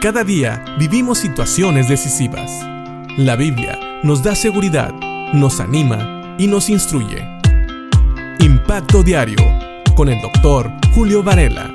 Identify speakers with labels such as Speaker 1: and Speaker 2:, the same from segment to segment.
Speaker 1: Cada día vivimos situaciones decisivas. La Biblia nos da seguridad, nos anima y nos instruye. Impacto Diario con el doctor Julio Varela.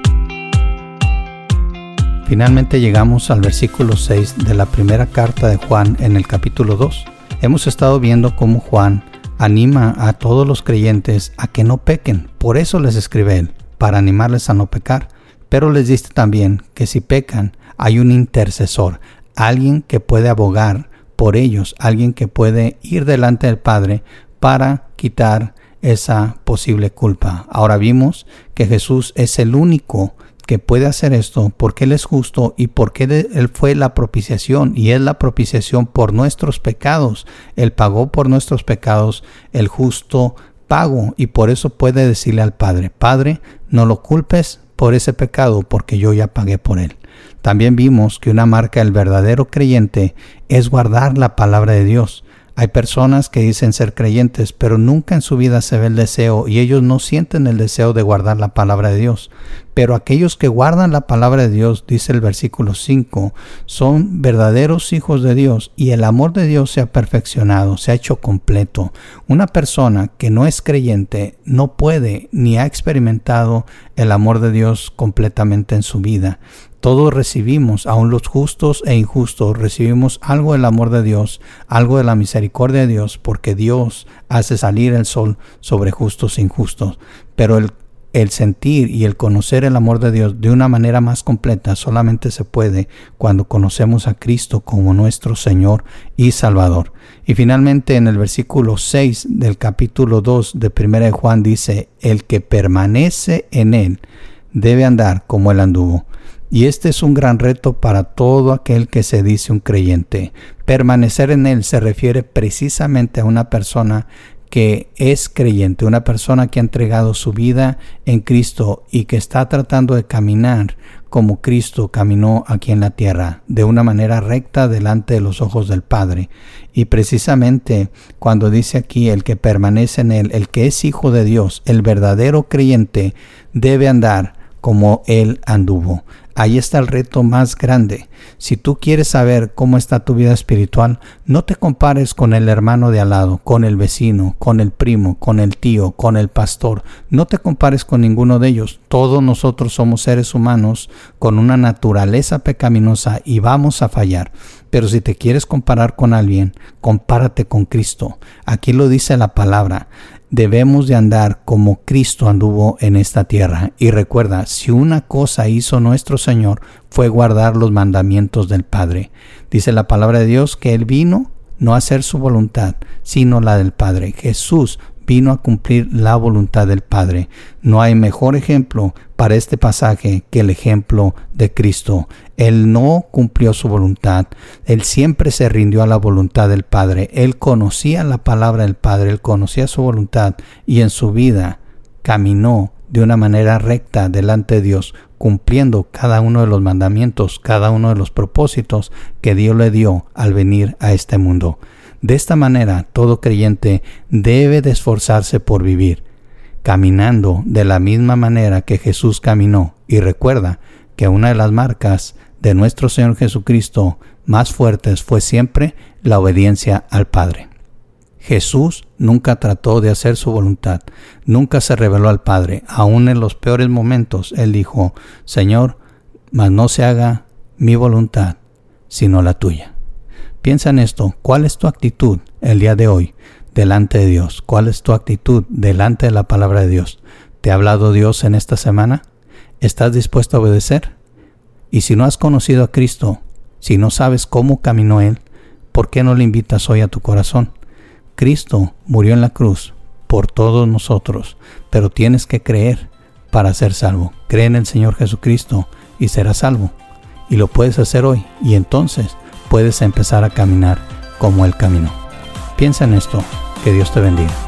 Speaker 2: Finalmente llegamos al versículo 6 de la primera carta de Juan en el capítulo 2. Hemos estado viendo cómo Juan anima a todos los creyentes a que no pequen. Por eso les escribe él, para animarles a no pecar. Pero les dice también que si pecan, hay un intercesor, alguien que puede abogar por ellos, alguien que puede ir delante del Padre para quitar esa posible culpa. Ahora vimos que Jesús es el único que puede hacer esto porque Él es justo y porque Él fue la propiciación y es la propiciación por nuestros pecados. Él pagó por nuestros pecados el justo pago y por eso puede decirle al Padre, Padre, no lo culpes por ese pecado porque yo ya pagué por él. También vimos que una marca del verdadero creyente es guardar la palabra de Dios. Hay personas que dicen ser creyentes, pero nunca en su vida se ve el deseo y ellos no sienten el deseo de guardar la palabra de Dios. Pero aquellos que guardan la palabra de Dios, dice el versículo 5, son verdaderos hijos de Dios y el amor de Dios se ha perfeccionado, se ha hecho completo. Una persona que no es creyente no puede ni ha experimentado el amor de Dios completamente en su vida. Todos recibimos, aun los justos e injustos, recibimos algo del amor de Dios, algo de la misericordia de Dios, porque Dios hace salir el sol sobre justos e injustos. Pero el, sentir y el conocer el amor de Dios de una manera más completa solamente se puede cuando conocemos a Cristo como nuestro Señor y Salvador. Y finalmente en el versículo 6 del capítulo 2 de 1 de Juan dice, el que permanece en él debe andar como él anduvo. Y este es un gran reto para todo aquel que se dice un creyente. Permanecer en él se refiere precisamente a una persona que es creyente, una persona que ha entregado su vida en Cristo y que está tratando de caminar como Cristo caminó aquí en la tierra, de una manera recta delante de los ojos del Padre. Y precisamente cuando dice aquí el que permanece en él, el que es hijo de Dios, el verdadero creyente, debe andar como él anduvo. Ahí está el reto más grande. Si tú quieres saber cómo está tu vida espiritual, no te compares con el hermano de al lado, con el vecino, con el primo, con el tío, con el pastor. No te compares con ninguno de ellos. Todos nosotros somos seres humanos con una naturaleza pecaminosa y vamos a fallar. Pero si te quieres comparar con alguien, compárate con Cristo. Aquí lo dice la palabra debemos de andar como Cristo anduvo en esta tierra. Y recuerda, si una cosa hizo nuestro Señor fue guardar los mandamientos del Padre. Dice la palabra de Dios que Él vino no a hacer su voluntad, sino la del Padre. Jesús vino a cumplir la voluntad del Padre. No hay mejor ejemplo para este pasaje que el ejemplo de Cristo. Él no cumplió su voluntad, él siempre se rindió a la voluntad del Padre, él conocía la palabra del Padre, él conocía su voluntad y en su vida caminó de una manera recta delante de Dios, cumpliendo cada uno de los mandamientos, cada uno de los propósitos que Dios le dio al venir a este mundo. De esta manera, todo creyente debe de esforzarse por vivir, caminando de la misma manera que Jesús caminó. Y recuerda que una de las marcas de nuestro Señor Jesucristo más fuertes fue siempre la obediencia al Padre. Jesús nunca trató de hacer su voluntad, nunca se reveló al Padre, aun en los peores momentos, Él dijo, Señor, mas no se haga mi voluntad, sino la tuya. Piensa en esto, ¿cuál es tu actitud el día de hoy delante de Dios? ¿Cuál es tu actitud delante de la palabra de Dios? ¿Te ha hablado Dios en esta semana? ¿Estás dispuesto a obedecer? Y si no has conocido a Cristo, si no sabes cómo caminó Él, ¿por qué no le invitas hoy a tu corazón? Cristo murió en la cruz por todos nosotros, pero tienes que creer para ser salvo. Cree en el Señor Jesucristo y serás salvo. Y lo puedes hacer hoy. Y entonces puedes empezar a caminar como Él caminó. Piensa en esto. Que Dios te bendiga.